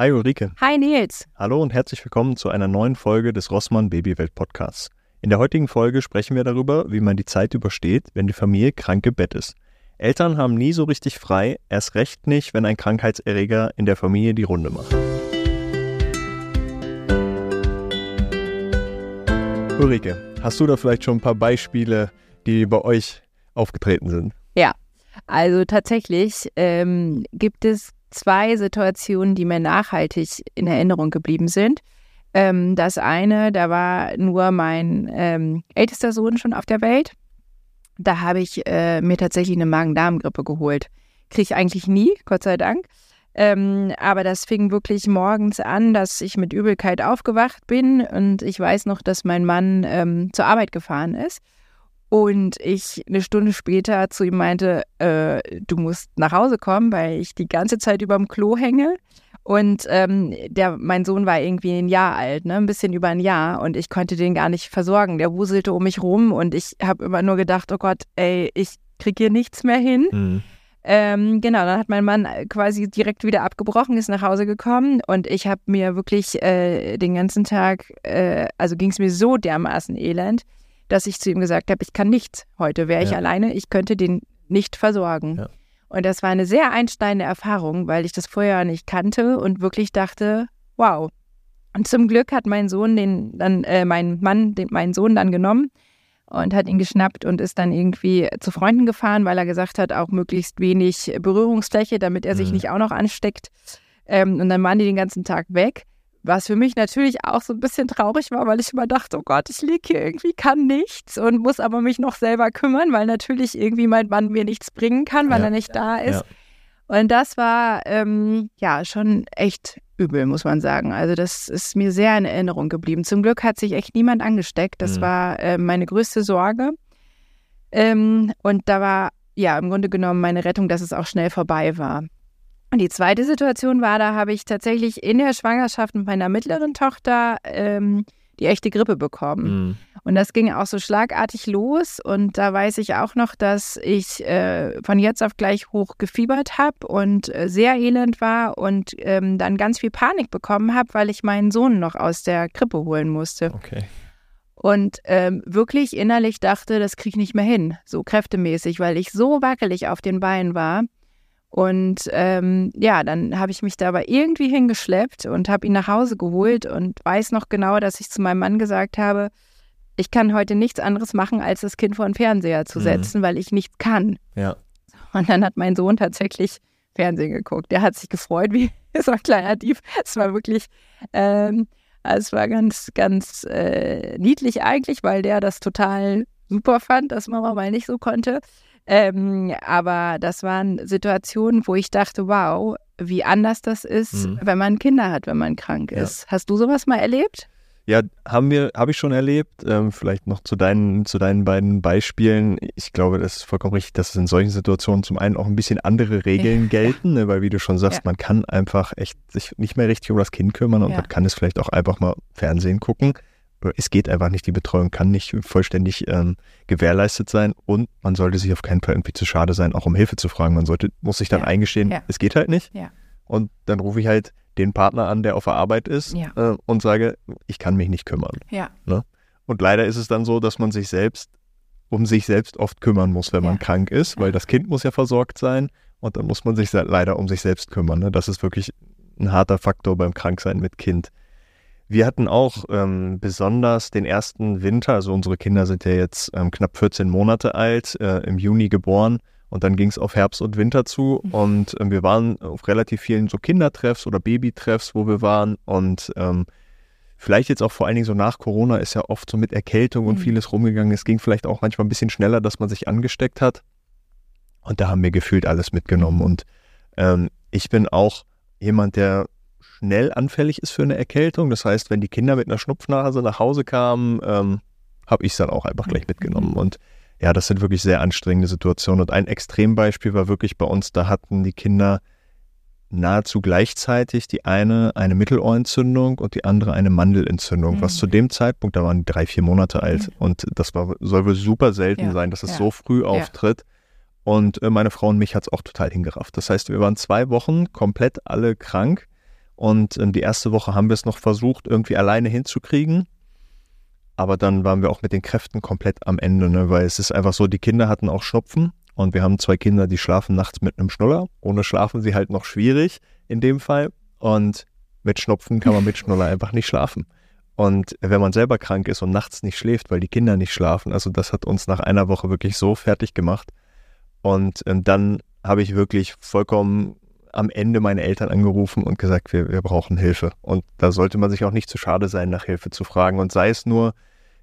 Hi Ulrike. Hi Nils. Hallo und herzlich willkommen zu einer neuen Folge des Rossmann Babywelt Podcasts. In der heutigen Folge sprechen wir darüber, wie man die Zeit übersteht, wenn die Familie krank im Bett ist. Eltern haben nie so richtig frei, erst recht nicht, wenn ein Krankheitserreger in der Familie die Runde macht. Ulrike, hast du da vielleicht schon ein paar Beispiele, die bei euch aufgetreten sind? Ja, also tatsächlich ähm, gibt es zwei Situationen, die mir nachhaltig in Erinnerung geblieben sind. Ähm, das eine, da war nur mein ähm, ältester Sohn schon auf der Welt. Da habe ich äh, mir tatsächlich eine Magen-Darm-Grippe geholt. Kriege ich eigentlich nie, Gott sei Dank. Ähm, aber das fing wirklich morgens an, dass ich mit Übelkeit aufgewacht bin und ich weiß noch, dass mein Mann ähm, zur Arbeit gefahren ist und ich eine Stunde später zu ihm meinte, äh, du musst nach Hause kommen, weil ich die ganze Zeit über dem Klo hänge. Und ähm, der, mein Sohn war irgendwie ein Jahr alt, ne? ein bisschen über ein Jahr. Und ich konnte den gar nicht versorgen. Der wuselte um mich rum und ich habe immer nur gedacht, oh Gott, ey, ich kriege hier nichts mehr hin. Mhm. Ähm, genau, dann hat mein Mann quasi direkt wieder abgebrochen, ist nach Hause gekommen und ich habe mir wirklich äh, den ganzen Tag, äh, also ging es mir so dermaßen elend, dass ich zu ihm gesagt habe, ich kann nichts heute, wäre ich ja. alleine, ich könnte den nicht versorgen. Ja. Und das war eine sehr einsteigende Erfahrung, weil ich das vorher nicht kannte und wirklich dachte, wow. Und zum Glück hat mein Sohn den dann, äh, mein Mann, den, meinen Sohn dann genommen und hat ihn geschnappt und ist dann irgendwie zu Freunden gefahren, weil er gesagt hat, auch möglichst wenig Berührungsfläche, damit er sich mhm. nicht auch noch ansteckt. Ähm, und dann waren die den ganzen Tag weg. Was für mich natürlich auch so ein bisschen traurig war, weil ich immer dachte, oh Gott, ich liege hier irgendwie, kann nichts und muss aber mich noch selber kümmern, weil natürlich irgendwie mein Mann mir nichts bringen kann, weil ja. er nicht da ist. Ja. Und das war ähm, ja schon echt übel, muss man sagen. Also das ist mir sehr in Erinnerung geblieben. Zum Glück hat sich echt niemand angesteckt. Das mhm. war äh, meine größte Sorge. Ähm, und da war ja im Grunde genommen meine Rettung, dass es auch schnell vorbei war. Und die zweite Situation war, da habe ich tatsächlich in der Schwangerschaft mit meiner mittleren Tochter ähm, die echte Grippe bekommen. Mhm. Und das ging auch so schlagartig los. Und da weiß ich auch noch, dass ich äh, von jetzt auf gleich hoch gefiebert habe und äh, sehr elend war und ähm, dann ganz viel Panik bekommen habe, weil ich meinen Sohn noch aus der Krippe holen musste. Okay. Und ähm, wirklich innerlich dachte, das kriege ich nicht mehr hin, so kräftemäßig, weil ich so wackelig auf den Beinen war. Und ähm, ja, dann habe ich mich da aber irgendwie hingeschleppt und habe ihn nach Hause geholt und weiß noch genau, dass ich zu meinem Mann gesagt habe, ich kann heute nichts anderes machen, als das Kind vor den Fernseher zu mhm. setzen, mhm. weil ich nichts kann. Ja. Und dann hat mein Sohn tatsächlich Fernsehen geguckt. Der hat sich gefreut, wie so ein kleiner Dieb. Es war wirklich, ähm, es war ganz, ganz äh, niedlich eigentlich, weil der das total super fand, dass Mama mal nicht so konnte. Ähm, aber das waren Situationen, wo ich dachte, wow, wie anders das ist, mhm. wenn man Kinder hat, wenn man krank ist. Ja. Hast du sowas mal erlebt? Ja, haben wir, habe ich schon erlebt. Ähm, vielleicht noch zu deinen, zu deinen beiden Beispielen. Ich glaube, das ist vollkommen richtig, dass es in solchen Situationen zum einen auch ein bisschen andere Regeln ja. gelten, ne, weil wie du schon sagst, ja. man kann einfach echt sich nicht mehr richtig um das Kind kümmern und man kann es vielleicht auch einfach mal Fernsehen gucken es geht einfach nicht, die Betreuung kann nicht vollständig ähm, gewährleistet sein und man sollte sich auf keinen Fall irgendwie zu schade sein, auch um Hilfe zu fragen. Man sollte, muss sich dann ja. eingestehen, ja. es geht halt nicht. Ja. Und dann rufe ich halt den Partner an, der auf der Arbeit ist äh, und sage, ich kann mich nicht kümmern. Ne? Und leider ist es dann so, dass man sich selbst um sich selbst oft kümmern muss, wenn man krank ist, weil das Kind muss ja versorgt sein und dann muss man sich leider um sich selbst kümmern. Ne? Das ist wirklich ein harter Faktor beim Kranksein mit Kind. Wir hatten auch ähm, besonders den ersten Winter, also unsere Kinder sind ja jetzt ähm, knapp 14 Monate alt, äh, im Juni geboren und dann ging es auf Herbst und Winter zu mhm. und ähm, wir waren auf relativ vielen so Kindertreffs oder Babytreffs, wo wir waren und ähm, vielleicht jetzt auch vor allen Dingen so nach Corona ist ja oft so mit Erkältung und mhm. vieles rumgegangen. Es ging vielleicht auch manchmal ein bisschen schneller, dass man sich angesteckt hat und da haben wir gefühlt alles mitgenommen mhm. und ähm, ich bin auch jemand, der schnell anfällig ist für eine Erkältung. Das heißt, wenn die Kinder mit einer Schnupfnase nach Hause kamen, ähm, habe ich es dann auch einfach gleich mitgenommen. Und ja, das sind wirklich sehr anstrengende Situationen. Und ein Extrembeispiel war wirklich bei uns, da hatten die Kinder nahezu gleichzeitig die eine eine Mittelohrentzündung und die andere eine Mandelentzündung, mhm. was zu dem Zeitpunkt, da waren die drei, vier Monate alt mhm. und das war, soll wohl super selten ja. sein, dass es ja. so früh auftritt. Und äh, meine Frau und mich hat es auch total hingerafft. Das heißt, wir waren zwei Wochen komplett alle krank Und ähm, die erste Woche haben wir es noch versucht, irgendwie alleine hinzukriegen. Aber dann waren wir auch mit den Kräften komplett am Ende, ne? weil es ist einfach so, die Kinder hatten auch Schnupfen und wir haben zwei Kinder, die schlafen nachts mit einem Schnuller. Ohne schlafen sie halt noch schwierig in dem Fall. Und mit Schnupfen kann man mit Schnuller einfach nicht schlafen. Und wenn man selber krank ist und nachts nicht schläft, weil die Kinder nicht schlafen, also das hat uns nach einer Woche wirklich so fertig gemacht. Und ähm, dann habe ich wirklich vollkommen am Ende meine Eltern angerufen und gesagt, wir, wir brauchen Hilfe. Und da sollte man sich auch nicht zu schade sein, nach Hilfe zu fragen. Und sei es nur,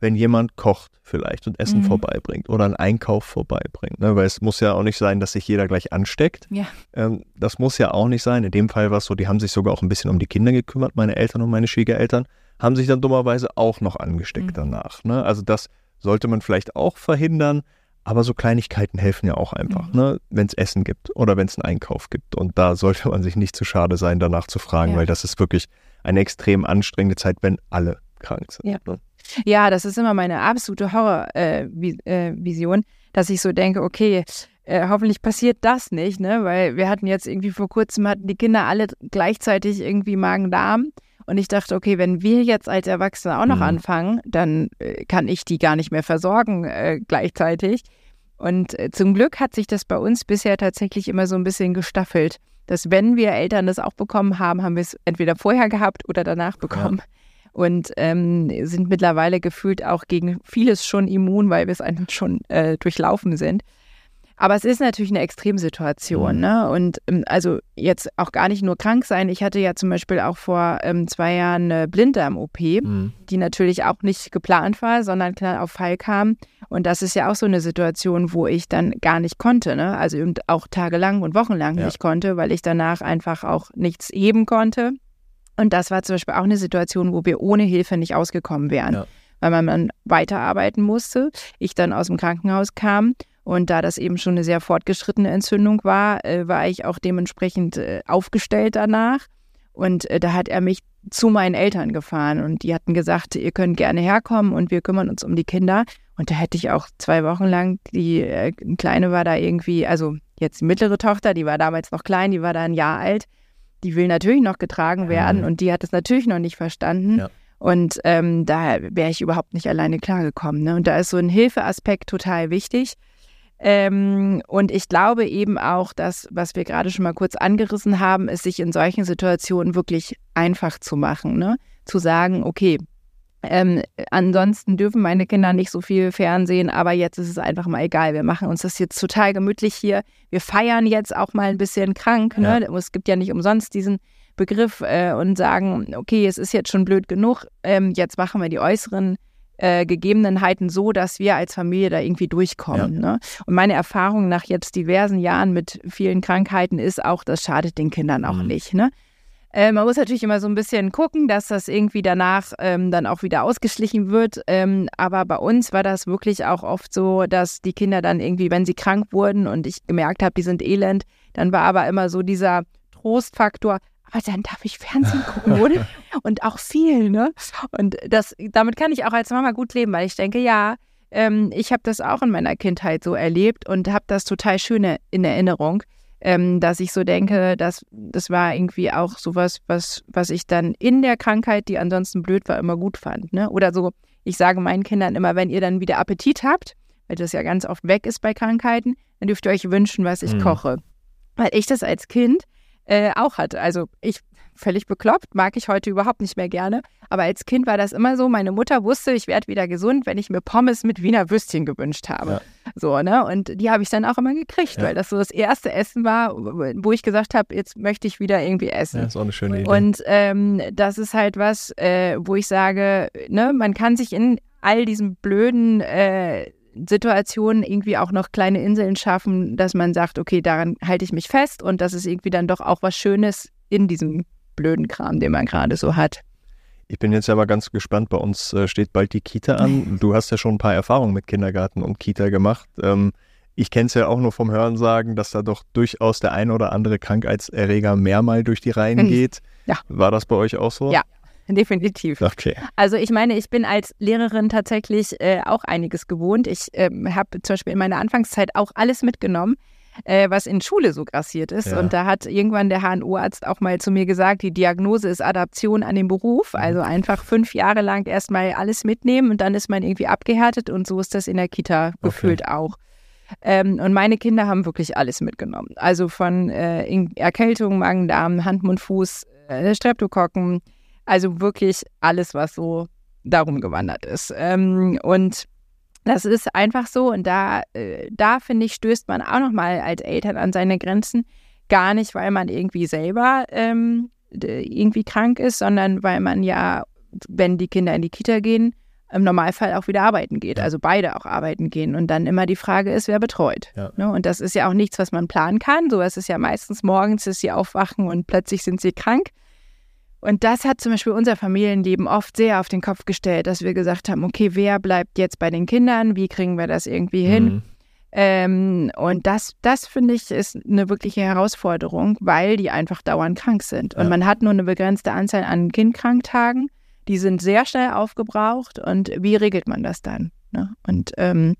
wenn jemand kocht vielleicht und Essen mhm. vorbeibringt oder einen Einkauf vorbeibringt. Ne? Weil es muss ja auch nicht sein, dass sich jeder gleich ansteckt. Ja. Ähm, das muss ja auch nicht sein. In dem Fall war es so, die haben sich sogar auch ein bisschen um die Kinder gekümmert, meine Eltern und meine Schwiegereltern, haben sich dann dummerweise auch noch angesteckt mhm. danach. Ne? Also das sollte man vielleicht auch verhindern. Aber so Kleinigkeiten helfen ja auch einfach, mhm. ne? wenn es Essen gibt oder wenn es einen Einkauf gibt. Und da sollte man sich nicht zu schade sein, danach zu fragen, ja. weil das ist wirklich eine extrem anstrengende Zeit, wenn alle krank sind. Ja. Ne? Ja, das ist immer meine absolute Horrorvision, äh, äh, dass ich so denke, okay, äh, hoffentlich passiert das nicht, ne? Weil wir hatten jetzt irgendwie vor kurzem hatten die Kinder alle gleichzeitig irgendwie Magen-Darm. Und ich dachte, okay, wenn wir jetzt als Erwachsene auch noch mhm. anfangen, dann äh, kann ich die gar nicht mehr versorgen äh, gleichzeitig. Und äh, zum Glück hat sich das bei uns bisher tatsächlich immer so ein bisschen gestaffelt, dass wenn wir Eltern das auch bekommen haben, haben wir es entweder vorher gehabt oder danach bekommen. Ja und ähm, sind mittlerweile gefühlt auch gegen vieles schon immun, weil wir es einfach schon äh, durchlaufen sind. Aber es ist natürlich eine Extremsituation. Mhm. Ne? Und ähm, also jetzt auch gar nicht nur krank sein. Ich hatte ja zum Beispiel auch vor ähm, zwei Jahren eine Blinddarm-OP, mhm. die natürlich auch nicht geplant war, sondern klar auf Fall kam. Und das ist ja auch so eine Situation, wo ich dann gar nicht konnte. Ne? Also auch tagelang und wochenlang ja. nicht konnte, weil ich danach einfach auch nichts heben konnte. Und das war zum Beispiel auch eine Situation, wo wir ohne Hilfe nicht ausgekommen wären, ja. weil man dann weiterarbeiten musste. Ich dann aus dem Krankenhaus kam und da das eben schon eine sehr fortgeschrittene Entzündung war, äh, war ich auch dementsprechend äh, aufgestellt danach. Und äh, da hat er mich zu meinen Eltern gefahren und die hatten gesagt, ihr könnt gerne herkommen und wir kümmern uns um die Kinder. Und da hätte ich auch zwei Wochen lang, die äh, Kleine war da irgendwie, also jetzt die mittlere Tochter, die war damals noch klein, die war da ein Jahr alt die will natürlich noch getragen werden mhm. und die hat es natürlich noch nicht verstanden. Ja. Und ähm, da wäre ich überhaupt nicht alleine klargekommen. Ne? Und da ist so ein Hilfeaspekt total wichtig. Ähm, und ich glaube eben auch, dass, was wir gerade schon mal kurz angerissen haben, ist, sich in solchen Situationen wirklich einfach zu machen. Ne? Zu sagen, okay, ähm, ansonsten dürfen meine Kinder nicht so viel Fernsehen, aber jetzt ist es einfach mal egal. Wir machen uns das jetzt total gemütlich hier. Wir feiern jetzt auch mal ein bisschen krank. Ne? Ja. Es gibt ja nicht umsonst diesen Begriff äh, und sagen, okay, es ist jetzt schon blöd genug. Ähm, jetzt machen wir die äußeren äh, Gegebenheiten so, dass wir als Familie da irgendwie durchkommen. Ja. Ne? Und meine Erfahrung nach jetzt diversen Jahren mit vielen Krankheiten ist auch, das schadet den Kindern auch mhm. nicht. Ne? Äh, man muss natürlich immer so ein bisschen gucken, dass das irgendwie danach ähm, dann auch wieder ausgeschlichen wird. Ähm, aber bei uns war das wirklich auch oft so, dass die Kinder dann irgendwie, wenn sie krank wurden und ich gemerkt habe, die sind elend, dann war aber immer so dieser Trostfaktor, aber dann darf ich Fernsehen gucken, oder? und auch viel, ne? Und das, damit kann ich auch als Mama gut leben, weil ich denke, ja, ähm, ich habe das auch in meiner Kindheit so erlebt und habe das total schön in Erinnerung ähm, dass ich so denke, dass das war irgendwie auch sowas, was, was ich dann in der Krankheit, die ansonsten blöd war, immer gut fand. Ne? Oder so, ich sage meinen Kindern immer, wenn ihr dann wieder Appetit habt, weil das ja ganz oft weg ist bei Krankheiten, dann dürft ihr euch wünschen, was ich mhm. koche. Weil ich das als Kind äh, auch hatte. Also ich völlig bekloppt, mag ich heute überhaupt nicht mehr gerne. Aber als Kind war das immer so, meine Mutter wusste, ich werde wieder gesund, wenn ich mir Pommes mit Wiener Würstchen gewünscht habe. Ja. So, ne? Und die habe ich dann auch immer gekriegt, ja. weil das so das erste Essen war, wo ich gesagt habe, jetzt möchte ich wieder irgendwie essen. Ja, ist auch eine schöne Idee. Und ähm, das ist halt was, äh, wo ich sage, ne, man kann sich in all diesen blöden äh, Situationen irgendwie auch noch kleine Inseln schaffen, dass man sagt, okay, daran halte ich mich fest und das ist irgendwie dann doch auch was Schönes in diesem blöden Kram, den man gerade so hat. Ich bin jetzt aber ganz gespannt. Bei uns äh, steht bald die Kita an. Du hast ja schon ein paar Erfahrungen mit Kindergarten und Kita gemacht. Ähm, ich kenne es ja auch nur vom Hörensagen, dass da doch durchaus der ein oder andere Krankheitserreger mehrmal durch die Reihen geht. Ja. War das bei euch auch so? Ja, definitiv. Okay. Also ich meine, ich bin als Lehrerin tatsächlich äh, auch einiges gewohnt. Ich äh, habe zum Beispiel in meiner Anfangszeit auch alles mitgenommen. äh, was in Schule so grassiert ist. Ja. Und da hat irgendwann der HNO-Arzt auch mal zu mir gesagt, die Diagnose ist Adaption an den Beruf. Mhm. Also einfach fünf Jahre lang erstmal alles mitnehmen und dann ist man irgendwie abgehärtet und so ist das in der Kita okay. gefühlt auch. Ähm, und meine Kinder haben wirklich alles mitgenommen. Also von äh, Erkältung, Magen-Darm, Hand, Mund, Fuß, äh, Streptokokken, also wirklich alles, was so darum gewandert ist. Ähm, und das ist einfach so und da, äh, da finde ich, stößt man auch nochmal als Eltern an seine Grenzen. Gar nicht, weil man irgendwie selber ähm, irgendwie krank ist, sondern weil man ja, wenn die Kinder in die Kita gehen, im Normalfall auch wieder arbeiten geht, also beide auch arbeiten gehen. Und dann immer die Frage ist, wer betreut. Ja. Ne? Und das ist ja auch nichts, was man planen kann. So ist es ja meistens morgens, dass sie aufwachen und plötzlich sind sie krank. Und das hat zum Beispiel unser Familienleben oft sehr auf den Kopf gestellt, dass wir gesagt haben, okay, wer bleibt jetzt bei den Kindern? Wie kriegen wir das irgendwie hin? Mhm. Ähm, und das, das finde ich, ist eine wirkliche Herausforderung, weil die einfach dauernd krank sind. Und ja. man hat nur eine begrenzte Anzahl an Kindkranktagen. Die sind sehr schnell aufgebraucht. Und wie regelt man das dann? Ne? Und ähm,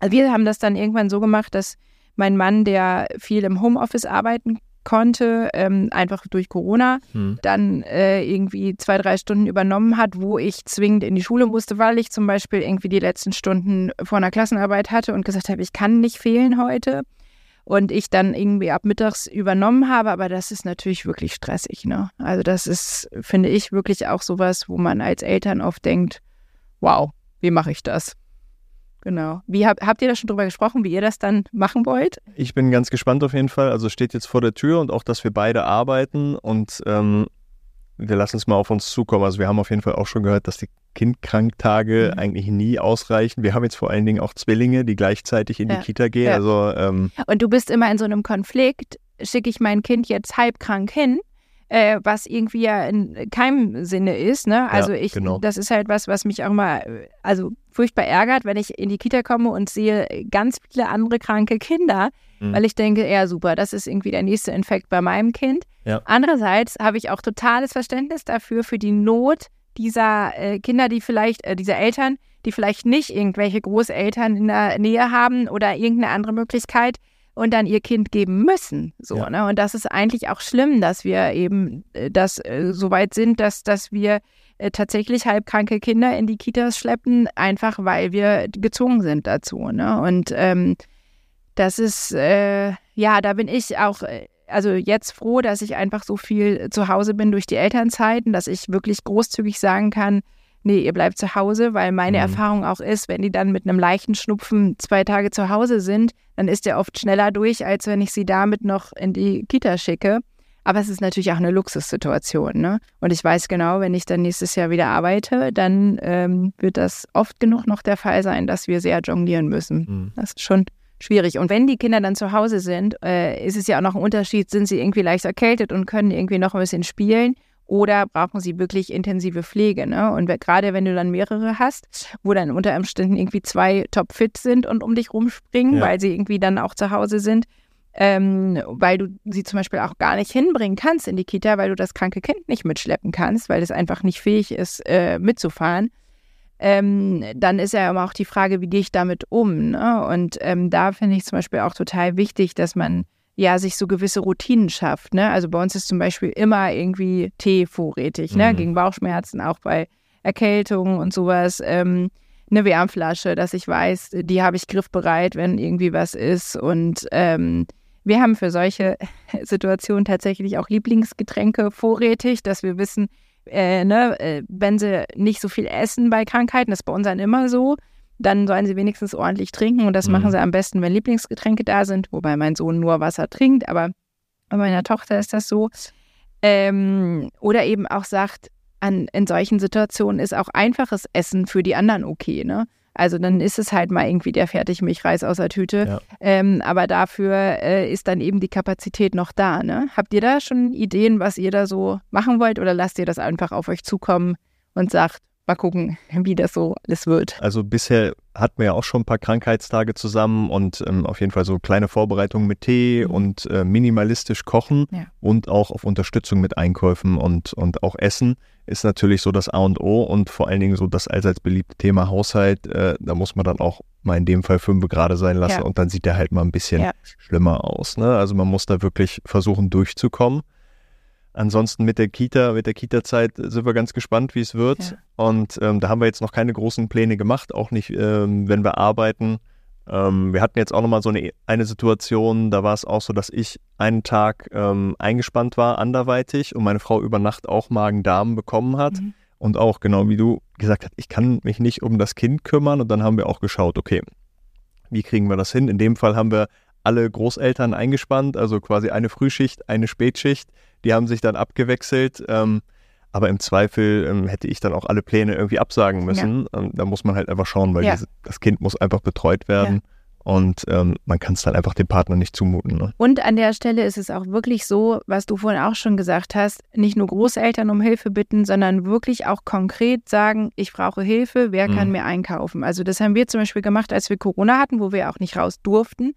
also wir haben das dann irgendwann so gemacht, dass mein Mann, der viel im Homeoffice arbeiten konnte, ähm, einfach durch Corona, hm. dann äh, irgendwie zwei, drei Stunden übernommen hat, wo ich zwingend in die Schule musste, weil ich zum Beispiel irgendwie die letzten Stunden vor einer Klassenarbeit hatte und gesagt habe, ich kann nicht fehlen heute. Und ich dann irgendwie ab mittags übernommen habe, aber das ist natürlich wirklich stressig. Ne? Also das ist, finde ich, wirklich auch sowas, wo man als Eltern oft denkt, wow, wie mache ich das? Genau. Wie hab, habt ihr da schon drüber gesprochen, wie ihr das dann machen wollt? Ich bin ganz gespannt auf jeden Fall. Also steht jetzt vor der Tür und auch, dass wir beide arbeiten und ähm, wir lassen es mal auf uns zukommen. Also wir haben auf jeden Fall auch schon gehört, dass die Kindkranktage mhm. eigentlich nie ausreichen. Wir haben jetzt vor allen Dingen auch Zwillinge, die gleichzeitig in ja. die Kita gehen. Ja. Also, ähm, und du bist immer in so einem Konflikt. Schicke ich mein Kind jetzt halbkrank hin? Äh, was irgendwie ja in keinem Sinne ist. Ne? Also ja, ich, genau. das ist halt was, was mich auch mal, also furchtbar ärgert, wenn ich in die Kita komme und sehe ganz viele andere kranke Kinder, mhm. weil ich denke, ja super, das ist irgendwie der nächste Infekt bei meinem Kind. Ja. Andererseits habe ich auch totales Verständnis dafür, für die Not dieser äh, Kinder, die vielleicht, äh, dieser Eltern, die vielleicht nicht irgendwelche Großeltern in der Nähe haben oder irgendeine andere Möglichkeit, und dann ihr Kind geben müssen. So, ja. ne? Und das ist eigentlich auch schlimm, dass wir eben äh, das äh, so weit sind, dass, dass wir äh, tatsächlich halbkranke Kinder in die Kitas schleppen, einfach weil wir gezwungen sind dazu. Ne? Und ähm, das ist, äh, ja, da bin ich auch, äh, also jetzt froh, dass ich einfach so viel zu Hause bin durch die Elternzeiten, dass ich wirklich großzügig sagen kann, nee, ihr bleibt zu Hause, weil meine mhm. Erfahrung auch ist, wenn die dann mit einem leichten Schnupfen zwei Tage zu Hause sind, dann ist der oft schneller durch, als wenn ich sie damit noch in die Kita schicke. Aber es ist natürlich auch eine Luxussituation. Ne? Und ich weiß genau, wenn ich dann nächstes Jahr wieder arbeite, dann ähm, wird das oft genug noch der Fall sein, dass wir sehr jonglieren müssen. Mhm. Das ist schon schwierig. Und wenn die Kinder dann zu Hause sind, äh, ist es ja auch noch ein Unterschied, sind sie irgendwie leicht erkältet und können irgendwie noch ein bisschen spielen oder brauchen sie wirklich intensive Pflege. Ne? Und gerade wenn du dann mehrere hast, wo dann unter Umständen irgendwie zwei topfit sind und um dich rumspringen, ja. weil sie irgendwie dann auch zu Hause sind, ähm, weil du sie zum Beispiel auch gar nicht hinbringen kannst in die Kita, weil du das kranke Kind nicht mitschleppen kannst, weil es einfach nicht fähig ist, äh, mitzufahren. Ähm, dann ist ja immer auch die Frage, wie gehe ich damit um? Ne? Und ähm, da finde ich zum Beispiel auch total wichtig, dass man ja sich so gewisse Routinen schafft. Ne? Also bei uns ist zum Beispiel immer irgendwie Tee vorrätig, ne? Mhm. gegen Bauchschmerzen, auch bei Erkältungen und sowas. Ähm, eine Wärmflasche, dass ich weiß, die habe ich griffbereit, wenn irgendwie was ist. Und ähm, wir haben für solche Situationen tatsächlich auch Lieblingsgetränke vorrätig, dass wir wissen, äh, ne, äh, wenn sie nicht so viel essen bei Krankheiten, das ist bei uns dann immer so, dann sollen sie wenigstens ordentlich trinken. Und das mhm. machen sie am besten, wenn Lieblingsgetränke da sind, wobei mein Sohn nur Wasser trinkt, aber bei meiner Tochter ist das so. Ähm, oder eben auch sagt, an, in solchen Situationen ist auch einfaches Essen für die anderen okay, ne? Also dann ist es halt mal irgendwie der Fertigmilchreis aus der Tüte. Ja. Ähm, aber dafür äh, ist dann eben die Kapazität noch da. Ne? Habt ihr da schon Ideen, was ihr da so machen wollt oder lasst ihr das einfach auf euch zukommen und sagt, mal gucken, wie das so alles wird. Also bisher hatten wir ja auch schon ein paar Krankheitstage zusammen und ähm, auf jeden Fall so kleine Vorbereitungen mit Tee mhm. und äh, minimalistisch kochen ja. und auch auf Unterstützung mit Einkäufen und, und auch Essen ist natürlich so das A und O und vor allen Dingen so das allseits beliebte Thema Haushalt. Äh, da muss man dann auch mal in dem Fall fünf gerade sein lassen ja. und dann sieht der halt mal ein bisschen ja. schlimmer aus. Ne? Also man muss da wirklich versuchen durchzukommen. Ansonsten mit der Kita, mit der Kita-Zeit sind wir ganz gespannt, wie es wird. Ja. Und ähm, da haben wir jetzt noch keine großen Pläne gemacht, auch nicht, ähm, wenn wir arbeiten. Ähm, wir hatten jetzt auch nochmal so eine, eine Situation, da war es auch so, dass ich einen Tag ähm, eingespannt war, anderweitig, und meine Frau über Nacht auch Magen-Darm bekommen hat. Mhm. Und auch, genau wie du gesagt hast, ich kann mich nicht um das Kind kümmern. Und dann haben wir auch geschaut, okay, wie kriegen wir das hin? In dem Fall haben wir alle Großeltern eingespannt, also quasi eine Frühschicht, eine Spätschicht die haben sich dann abgewechselt. Ähm, aber im Zweifel ähm, hätte ich dann auch alle Pläne irgendwie absagen müssen. Ja. Ähm, da muss man halt einfach schauen, weil ja. diese, das Kind muss einfach betreut werden. Ja. Und ähm, man kann es dann einfach dem Partner nicht zumuten. Ne? Und an der Stelle ist es auch wirklich so, was du vorhin auch schon gesagt hast, nicht nur Großeltern um Hilfe bitten, sondern wirklich auch konkret sagen, ich brauche Hilfe, wer kann mhm. mir einkaufen? Also das haben wir zum Beispiel gemacht, als wir Corona hatten, wo wir auch nicht raus durften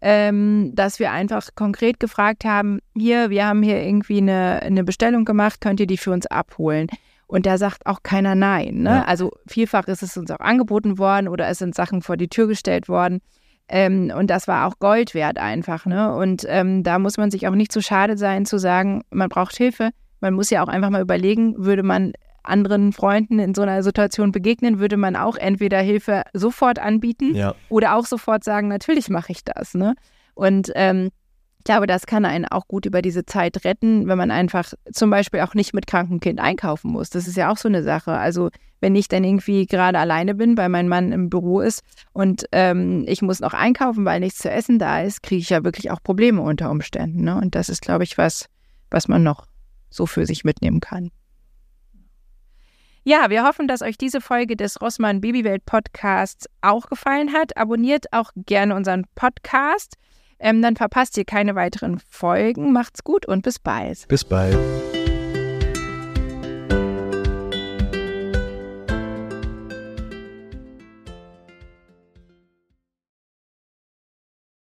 ähm, dass wir einfach konkret gefragt haben, hier, wir haben hier irgendwie eine, eine Bestellung gemacht, könnt ihr die für uns abholen? Und da sagt auch keiner Nein. Ne? Ja. Also vielfach ist es uns auch angeboten worden oder es sind Sachen vor die Tür gestellt worden. Ähm, und das war auch Gold wert einfach. Ne? Und ähm, da muss man sich auch nicht zu schade sein zu sagen, man braucht Hilfe. Man muss ja auch einfach mal überlegen, würde man anderen Freunden in so einer Situation begegnen, würde man auch entweder Hilfe sofort anbieten ja. oder auch sofort sagen, natürlich mache ich das. Ne? Und ähm, ich glaube, das kann einen auch gut über diese Zeit retten, wenn man einfach zum Beispiel auch nicht mit krankem Kind einkaufen muss. Das ist ja auch so eine Sache. Also wenn ich dann irgendwie gerade alleine bin, weil mein Mann im Büro ist und ähm, ich muss noch einkaufen, weil nichts zu essen da ist, kriege ich ja wirklich auch Probleme unter Umständen. Ne? Und das ist, glaube ich, was, was man noch so für sich mitnehmen kann. Ja, wir hoffen, dass euch diese Folge des Rossmann Babywelt Podcasts auch gefallen hat. Abonniert auch gerne unseren Podcast. Ähm, dann verpasst ihr keine weiteren Folgen. Macht's gut und bis bald. Bis bald.